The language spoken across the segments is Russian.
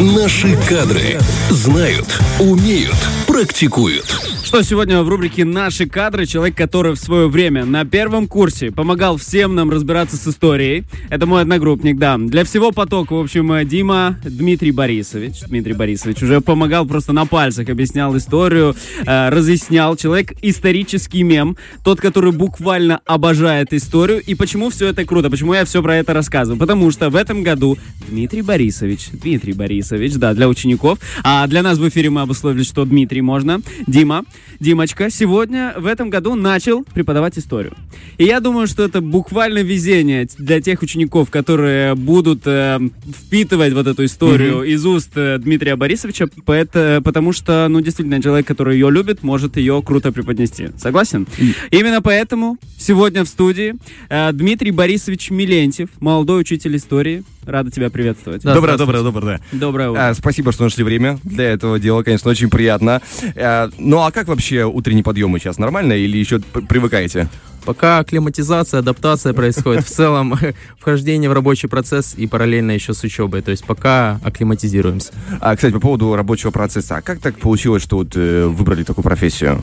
Наши кадры знают, умеют, практикуют. Что сегодня в рубрике «Наши кадры» человек, который в свое время на первом курсе помогал всем нам разбираться с историей. Это мой одногруппник, да. Для всего потока, в общем, Дима Дмитрий Борисович. Дмитрий Борисович уже помогал просто на пальцах, объяснял историю, э, разъяснял. Человек исторический мем, тот, который буквально обожает историю. И почему все это круто? Почему я все про это рассказываю? Потому что в этом году Дмитрий Борисович, Дмитрий Борисович, да, для учеников. А для нас в эфире мы обусловили, что Дмитрий можно. Дима, Димочка сегодня в этом году начал преподавать историю. И я думаю, что это буквально везение для тех учеников, которые будут э, впитывать вот эту историю mm-hmm. из уст э, Дмитрия Борисовича, поэт, потому что, ну, действительно, человек, который ее любит, может ее круто преподнести. Согласен? Mm-hmm. Именно поэтому сегодня в студии э, Дмитрий Борисович Милентьев, молодой учитель истории. Рада тебя приветствовать. Да, доброе, доброе, доброе. Доброе утро. А, спасибо, что нашли время для этого дела. Конечно, очень приятно. А, ну, а как вообще утренний подъем сейчас? Нормально или еще привыкаете? Пока акклиматизация, адаптация происходит. В целом, вхождение в рабочий процесс и параллельно еще с учебой. То есть пока акклиматизируемся. А, кстати, по поводу рабочего процесса. А как так получилось, что вот э, выбрали такую профессию?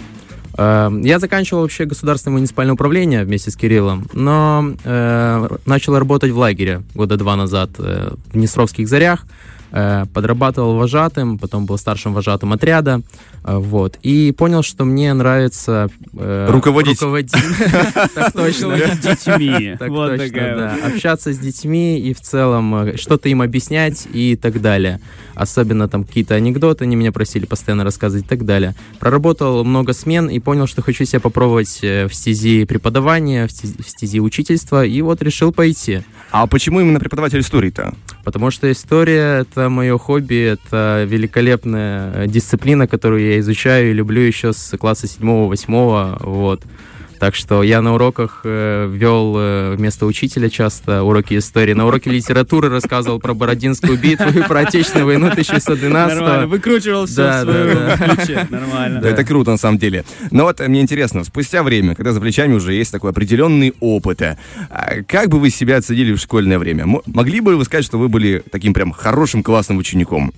Эм, я заканчивал вообще государственное муниципальное управление вместе с Кириллом, но э, начал работать в лагере года два назад э, в Несровских зарях. Э, подрабатывал вожатым, потом был старшим вожатым отряда, э, вот, и понял, что мне нравится э, руководить. Так точно. Детьми. Так точно, да. Общаться с детьми и в целом что-то им объяснять и так далее. Особенно там какие-то анекдоты, они меня просили постоянно рассказывать и так далее. Проработал много смен и понял, что хочу себя попробовать в стези преподавания, в стези учительства, и вот решил пойти. А почему именно преподаватель истории-то? Потому что история — это мое хобби, это великолепная дисциплина, которую я изучаю и люблю еще с класса 7-8, вот. Так что я на уроках э, вел э, вместо учителя часто уроки истории. На уроке литературы рассказывал про Бородинскую битву и про Отечественную войну 1612 Нормально, выкручивал все да, в своем да, да. ключе. Нормально. Да. Это круто, на самом деле. Но вот мне интересно, спустя время, когда за плечами уже есть такой определенный опыт, а как бы вы себя оценили в школьное время? Могли бы вы сказать, что вы были таким прям хорошим классным учеником?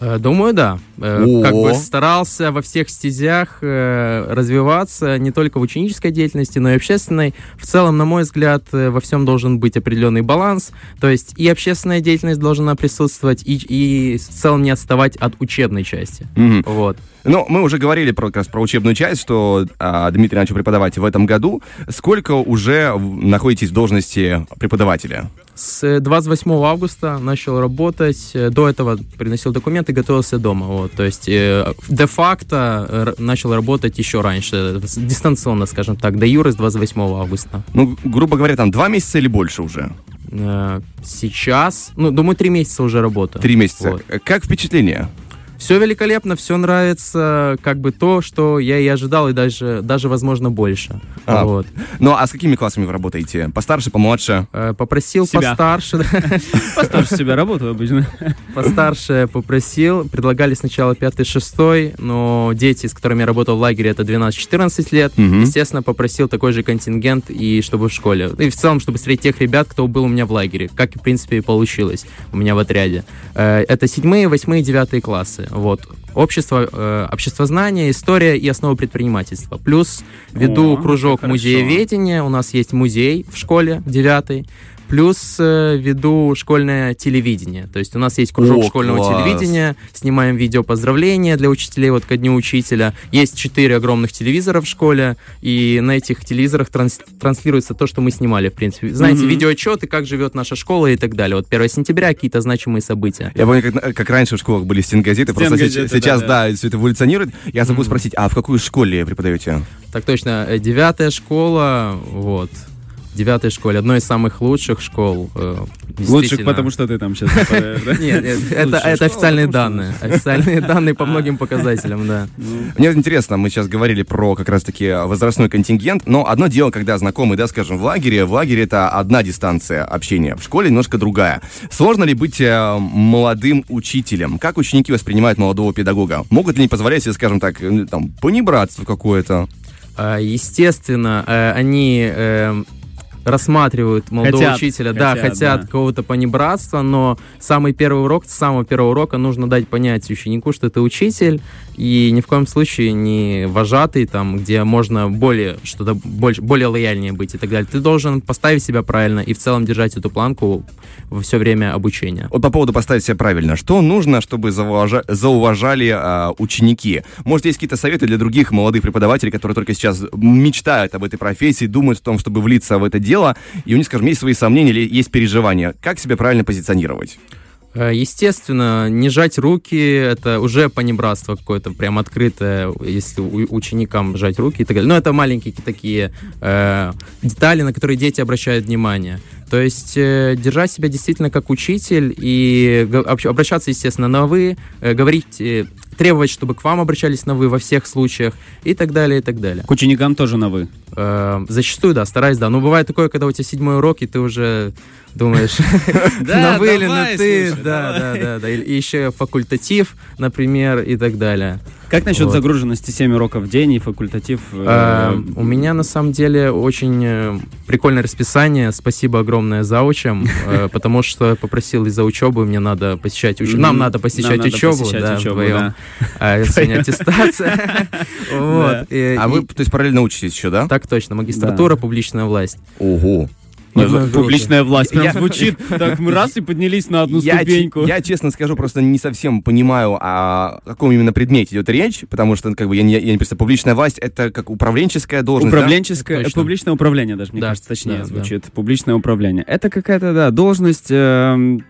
Э, думаю, да. Э, О. Как бы старался во всех стезях э, развиваться, не только в ученической деятельности, но и общественной. В целом, на мой взгляд, во всем должен быть определенный баланс. То есть и общественная деятельность должна присутствовать, и, и в целом не отставать от учебной части. Mm-hmm. Вот. Ну, мы уже говорили про, как раз про учебную часть, что а, Дмитрий начал преподавать в этом году. Сколько уже находитесь в должности преподавателя? С 28 августа начал работать. До этого приносил документы, готовился дома. Вот. То есть э, де-факто э, начал работать еще раньше, дистанционно, скажем так, до юры с 28 августа. Ну, грубо говоря, там два месяца или больше уже? Э, сейчас, ну, думаю, три месяца уже работаю. Три месяца. Вот. Как впечатление? Все великолепно, все нравится, как бы то, что я и ожидал, и даже, даже возможно, больше. А, вот. Ну, а с какими классами вы работаете? Постарше, помладше? Э, попросил себя. постарше. Постарше себя работаю обычно. Постарше попросил. Предлагали сначала пятый, шестой, но дети, с которыми я работал в лагере, это 12-14 лет. Естественно, попросил такой же контингент, и чтобы в школе. И в целом, чтобы среди тех ребят, кто был у меня в лагере. Как, в принципе, и получилось у меня в отряде. Э, это седьмые, восьмые, девятые классы. Вот. Общество, э, обществознание, история и основы предпринимательства. Плюс веду О, кружок музееведения. У нас есть музей в школе, девятый. Плюс э, веду школьное телевидение. То есть у нас есть кружок О, школьного класс. телевидения, снимаем видео поздравления для учителей вот ко дню учителя. Есть четыре огромных телевизора в школе, и на этих телевизорах транс транслируется то, что мы снимали, в принципе. Знаете, mm-hmm. видеоотчеты, как живет наша школа и так далее. Вот 1 сентября какие-то значимые события. Я помню, как, как раньше в школах были стенгазеты, просто сейчас, сейчас да, да. да, все это эволюционирует. Я забыл mm-hmm. спросить, а в какой школе преподаете? Так точно, э, девятая школа, вот девятой школе, одной из самых лучших школ. Э, лучших, потому что ты там сейчас Нет, это официальные данные. Официальные данные по многим показателям, да. Ну. Мне интересно, мы сейчас говорили про как раз-таки возрастной контингент, но одно дело, когда знакомый, да, скажем, в лагере, в лагере это одна дистанция общения, в школе немножко другая. Сложно ли быть э, молодым учителем? Как ученики воспринимают молодого педагога? Могут ли они позволять себе, скажем так, там, понебратство какое-то? А, естественно, э, они рассматривают молодого Хотят, учителя, да, хотят, хотят да. какого-то понебратства, но самый первый урок, с самого первого урока нужно дать понять ученику, что ты учитель, и ни в коем случае не вожатый, там, где можно более что-то больше, более лояльнее быть и так далее. Ты должен поставить себя правильно и в целом держать эту планку во все время обучения. Вот по поводу поставить себя правильно. Что нужно, чтобы зауважа- зауважали а, ученики? Может, есть какие-то советы для других молодых преподавателей, которые только сейчас мечтают об этой профессии, думают о том, чтобы влиться в это дело, и у них, скажем, есть свои сомнения или есть переживания. Как себя правильно позиционировать? Э, Естественно, не жать руки, это уже понебратство какое-то прям открытое, если ученикам жать руки и так далее. Но это маленькие такие э, детали, на которые дети обращают внимание. То есть э, держать себя действительно как учитель и обращаться, естественно, на «вы», э, говорить, э, требовать, чтобы к вам обращались на «вы» во всех случаях и так далее, и так далее. К ученикам тоже на «вы». Э, зачастую, да, стараюсь, да. Но бывает такое, когда у тебя седьмой урок, и ты уже думаешь, Да, на вы или на ты, да, да, да, да. И еще факультатив, например, и так далее. Как насчет Вот. загруженности 7 уроков в день и факультатив? э, Э, У меня на самом деле очень э, прикольное расписание. Спасибо огромное заучам, э, потому что я попросил из-за учебы мне надо посещать учебу. Нам надо посещать учебу, да, вдвоем. А, Сегодня аттестация. А вы, то есть, параллельно учитесь еще, да? Так точно, магистратура, публичная власть. Ого. Ну, Это это Публичная власть. Прям Я- звучит. Так, мы раз и поднялись на одну Я, ступеньку. я, честно скажу, просто не совсем понимаю, о каком именно предмете идет речь, потому что, как бы, я не, я не представляю, публичная власть — это как управленческая должность, да? Управленческое, Точно. публичное управление даже, мне Да, кажется, точнее да, да. звучит. Публичное управление. Это какая-то, да, должность эм,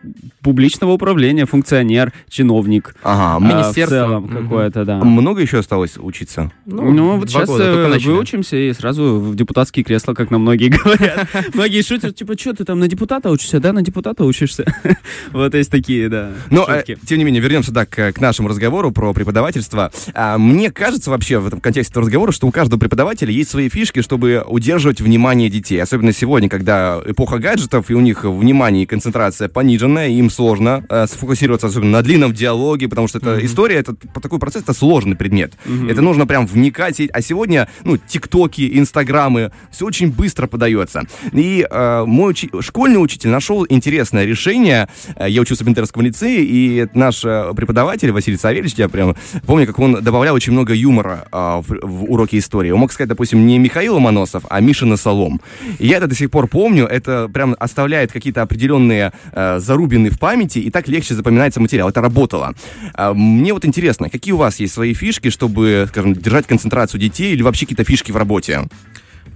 публичного управления, функционер, чиновник. Ага, а, м- в Министерство. целом Мгм. какое-то, да. много еще осталось учиться? Ну, вот два сейчас года, э, выучимся и сразу в депутатские кресла, как нам многие говорят. Многие шутят, типа, что ты там на депутата учишься? Да, на депутата учишься. Вот есть такие, да, Но, э, шутки. тем не менее, вернемся да, к, нашему разговору про преподавательство. А, мне кажется вообще в этом контексте этого разговора, что у каждого преподавателя есть свои фишки, чтобы удерживать внимание детей. Особенно сегодня, когда эпоха гаджетов, и у них внимание и концентрация пониженная, им сложно э, сфокусироваться, особенно на длинном диалоге, потому что это история, это такой процесс, это сложный предмет. Это нужно прям вникать. А сегодня, ну, тиктоки, инстаграмы, все очень быстро подается. И э, мой учи- школьный учитель нашел интересное решение. Э, Я учился в Бендерском лицее, и наш э, преподаватель Василий Савельевич, я прям помню, как он добавлял очень много юмора а, в, в уроки истории. Он мог сказать, допустим, не Михаил Ломоносов, а Мишина Солом. И я это до сих пор помню, это прям оставляет какие-то определенные э, зарубины в памяти, и так легче запоминается материал. Это работало. А, мне вот интересно, какие у вас есть свои фишки, чтобы, скажем, держать концентрацию детей или вообще какие-то фишки в работе?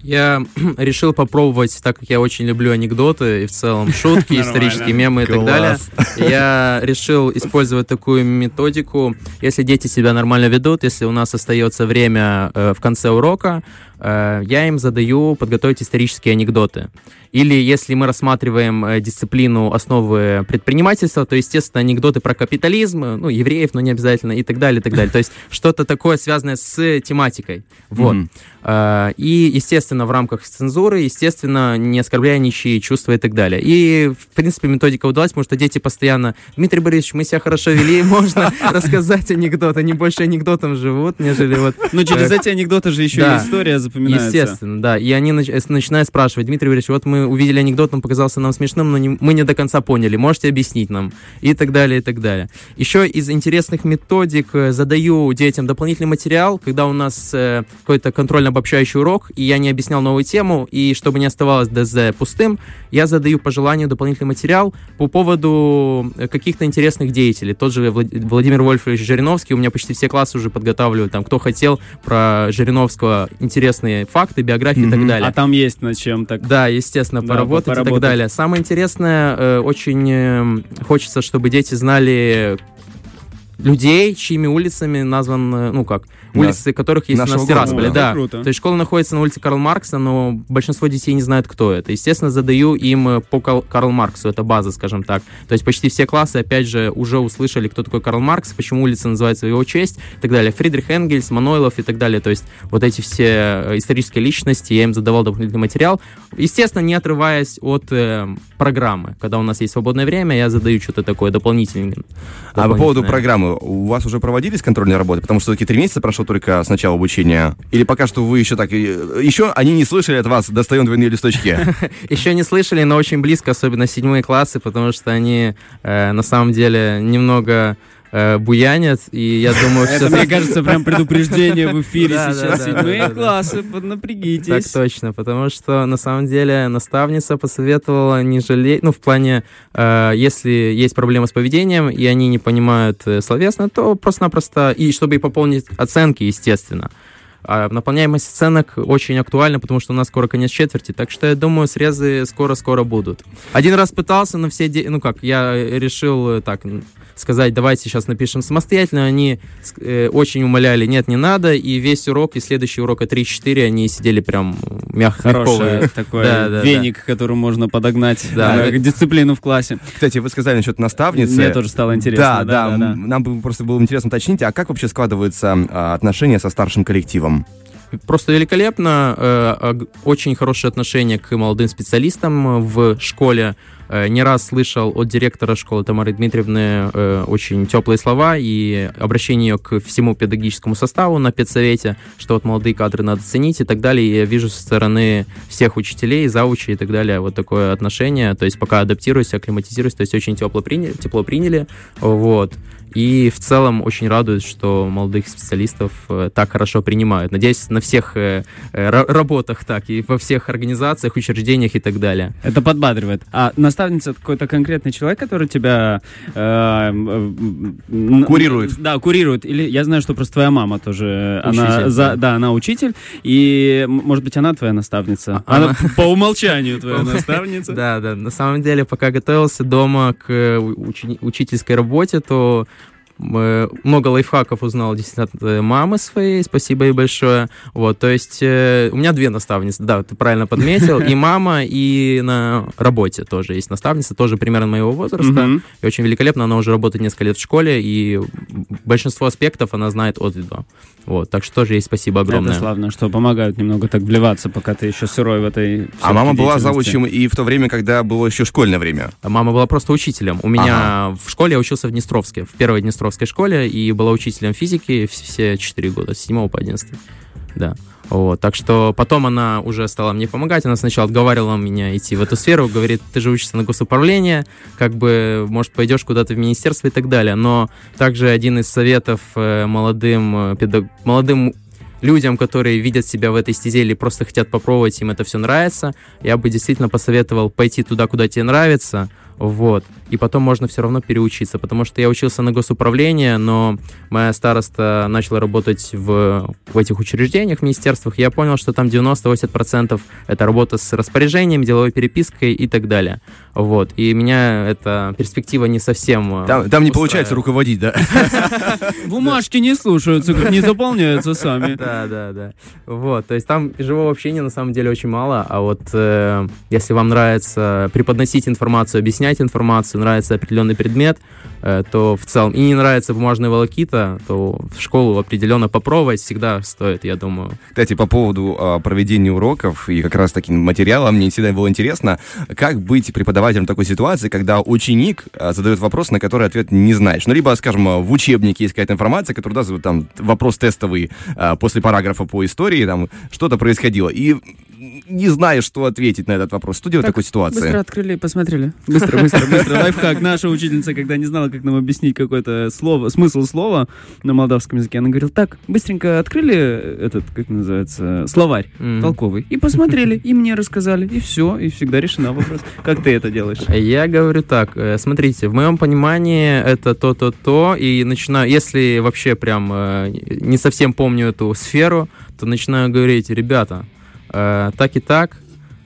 Я решил попробовать, так как я очень люблю анекдоты и в целом шутки, исторические мемы и так далее. Я решил использовать такую методику. Если дети себя нормально ведут, если у нас остается время э, в конце урока, я им задаю подготовить исторические анекдоты. Или если мы рассматриваем э, дисциплину основы предпринимательства, то, естественно, анекдоты про капитализм, э, ну, евреев, но не обязательно, и так далее, и так далее. То есть что-то такое связанное с тематикой. Вот. Э, И, естественно, в рамках цензуры, естественно, не оскорбляя ничьи чувства и так далее. И, в принципе, методика удалась, потому что дети постоянно, Дмитрий Борисович, мы себя хорошо вели, можно рассказать анекдот. Они больше анекдотом живут, нежели вот... Ну, через э, эти анекдоты же еще и история запоминается. Естественно, да. И они нач- начинают спрашивать, Дмитрий Борисович, вот мы увидели анекдот, он показался нам смешным, но не- мы не до конца поняли, можете объяснить нам? И так далее, и так далее. Еще из интересных методик э, задаю детям дополнительный материал, когда у нас э, какой-то контрольно-обобщающий урок, и я не объяснял новую тему, и чтобы не оставалось ДЗ пустым, я задаю по желанию дополнительный материал по поводу э, каких-то интересных деятелей. Тот же Влад- Владимир Вольфович Жириновский, у меня почти все классы уже подготавливают, там, кто хотел про Жириновского интересные факты, биографии и так далее. А там есть над чем так. Да, естественно, Да, поработать, и поработать. так далее. Самое интересное, э, очень э, хочется, чтобы дети знали людей, чьими улицами назван, э, ну как, Да. улицы которых есть Нашего у нас Тирасполе, да. да. Круто. То есть школа находится на улице Карла Маркса, но большинство детей не знают, кто это. Естественно, задаю им э, по Карл Марксу, это база, скажем так. То есть почти все классы, опять же, уже услышали, кто такой Карл Маркс, почему улица называется в его честь и так далее. Фридрих Энгельс, Манойлов и так далее. То есть вот эти все э, исторические личности, я им задавал дополнительный материал. Естественно, не отрываясь от э, программы. Когда у нас есть свободное время, я задаю что-то такое дополнительное. А по поводу программы, у вас уже проводились контрольные работы? Потому что все-таки три месяца прошло только с начала обучения. Или пока что вы еще так... э, Еще они не слышали от вас «достаем двойные листочки». Еще не слышали, но очень близко, особенно седьмые классы, потому что они э, на самом деле немного э, буянят, и я думаю, все Это, мне кажется, прям предупреждение в эфире сейчас. Седьмые классы, Так поднапрягитесь. точно, потому что на самом деле наставница посоветовала не жалеть, ну, в плане, э, если есть проблемы с поведением, и они не понимают э, словесно, то просто-напросто, и чтобы и пополнить оценки, естественно. А наполняемость оценок очень актуальна, потому что у нас скоро конец четверти, так что я думаю, срезы скоро-скоро будут. Один раз пытался, но все, де- ну как, я решил э, так сказать, давайте сейчас напишем самостоятельно, они э, очень умоляли, нет, не надо, и весь урок, и следующий урок, и 3-4, они сидели прям мягко. Хороший такой Да, да, веник, которым можно подогнать Да. э, дисциплину в классе. Кстати, вы сказали насчет наставницы. Мне тоже стало интересно. Да, да, м, нам бы просто было интересно уточнить, а как вообще складываются а, отношения со старшим коллективом? Просто великолепно, э, очень хорошее отношение к молодым специалистам в школе. Э, Не раз слышал от директора школы Тамары Дмитриевны э, очень теплые слова и обращение к всему педагогическому составу на педсовете, что вот молодые кадры надо ценить и так далее. И я вижу со стороны всех учителей, заучей и так далее вот такое отношение. То есть пока адаптируюсь, акклиматизируюсь, то есть очень тепло приняли, тепло приняли. Вот. И в целом очень радует, что молодых специалистов э, так хорошо принимают. Надеюсь, на всех э, э, ра- работах так, и во всех организациях, учреждениях и так далее. Это подбадривает. А наставница это какой-то конкретный человек, который тебя э, Курирует. Да, курирует. Или я знаю, что просто твоя мама тоже. Она Учитель, за, да. да, она учитель. И, может быть, она твоя наставница. А- Она она- по умолчанию твоя наставница. Да, да. На самом деле, пока готовился дома к учительской работе, то много лайфхаков узнал действительно от э, мамы своей, спасибо ей большое. Вот, то есть э, у меня две наставницы, да, ты правильно подметил, и мама, и на работе тоже есть наставница, тоже примерно моего возраста, и очень великолепно, она уже работает несколько лет в школе, и большинство аспектов она знает от и до. Вот, так что тоже ей спасибо огромное. Это славно, что помогают немного так вливаться, пока ты еще сырой в этой А мама была заучим и в то время, когда было еще школьное время. Мама была просто учителем. У меня в школе я учился в Днестровске, в первой Днестровской школе, и была учителем физики вс- все 4 года, с 7 по 11. Да. Вот, так что потом она уже стала мне помогать. Она сначала отговаривала меня идти в эту сферу, говорит, ты же учишься на госуправление, как бы, может, пойдешь куда-то в министерство и так далее. Но также один из советов э, молодым, э, педаг- молодым людям, которые видят себя в этой стезе или просто хотят попробовать, им это все нравится, я бы действительно посоветовал пойти туда, куда тебе нравится, вот, и потом можно все равно переучиться, потому что я учился на госуправление, но моя староста начала работать в, в этих учреждениях, в министерствах, и я понял, что там 90-80% это работа с распоряжением, деловой перепиской и так далее, вот, и меня эта перспектива не совсем... э, Там, там не получается руководить, да? Бумажки не слушаются, не заполняются сами. Да, да, да. Вот, то есть там живого общения на самом деле очень мало, а вот э, если вам нравится преподносить информацию, объяснять информацию, нравится определенный предмет, э, то в целом, и не нравится бумажная волокита, то в школу определенно попробовать всегда стоит, я думаю. Кстати, по поводу а, проведения уроков и как раз таким материалом, мне всегда было интересно, как быть преподавателем такой ситуации, когда ученик а, задает вопрос, на который ответ не знаешь. Ну, либо, скажем, а, в учебнике есть какая-то информация, которая даст там вопрос тестовый после параграфа по истории, там что-то происходило. И не знаешь, что ответить на этот вопрос. Что делать в Так, такой ситуации? Быстро открыли и посмотрели. Быстро, быстро, быстро. Лайфхак. Наша учительница, когда не знала, как нам объяснить какое-то слово, смысл слова на молдавском языке, она говорила, так, быстренько открыли этот, как называется, словарь М. толковый, и посмотрели, и мне рассказали, и все, и всегда решена вопрос. Как ты это делаешь? Я говорю так, э, смотрите, в моем понимании это то-то-то, и начинаю, если вообще прям э, не совсем помню эту сферу, то начинаю говорить, ребята, э, так и так,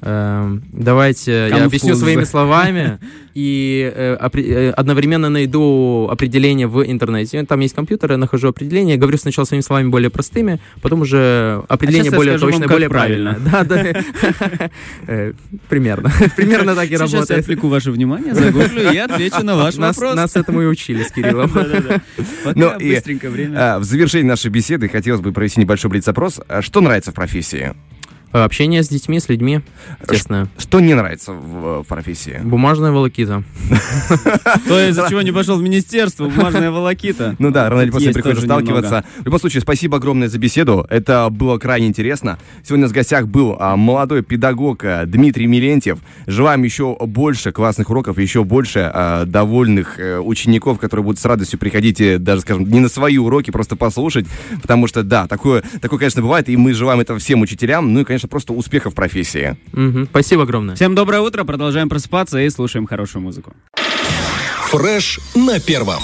э, давайте я Конфуз. объясню своими словами и э, э, одновременно найду определение в интернете. Там есть компьютер, я нахожу определение, говорю сначала своими словами более простыми, потом уже определение я более точное, более правильно. правильное. Да, да. Э, Примерно. Примерно так и Сейчас я работает. отвлеку ваше внимание, загуглю и отвечу на ваш вопрос. нас этому и учили с Кириллом. Да-да-да. Ну быстренько время. А, в завершении нашей беседы хотелось бы провести небольшой блиц-опрос. А Что нравится в профессии? Общение с детьми, с людьми, естественно. Что не нравится в, в профессии? Бумажная волокита. То, из-за чего не пошел в министерство, бумажная волокита. Ну да, рано или поздно приходится сталкиваться. В любом случае, спасибо огромное за беседу. Это было крайне интересно. Сегодня в гостях был а, молодой педагог а, Дмитрий Милентьев. Желаем еще больше классных уроков, еще больше а, довольных э, учеников, которые будут с радостью приходить, э, даже, скажем, не на свои уроки, просто послушать. Потому что, да, такое, такое, конечно, бывает, и мы желаем это всем учителям. Ну и, конечно, просто успехов в профессии. Мгм. Спасибо огромное. Всем доброе утро, продолжаем просыпаться и слушаем хорошую музыку. Фреш на первом.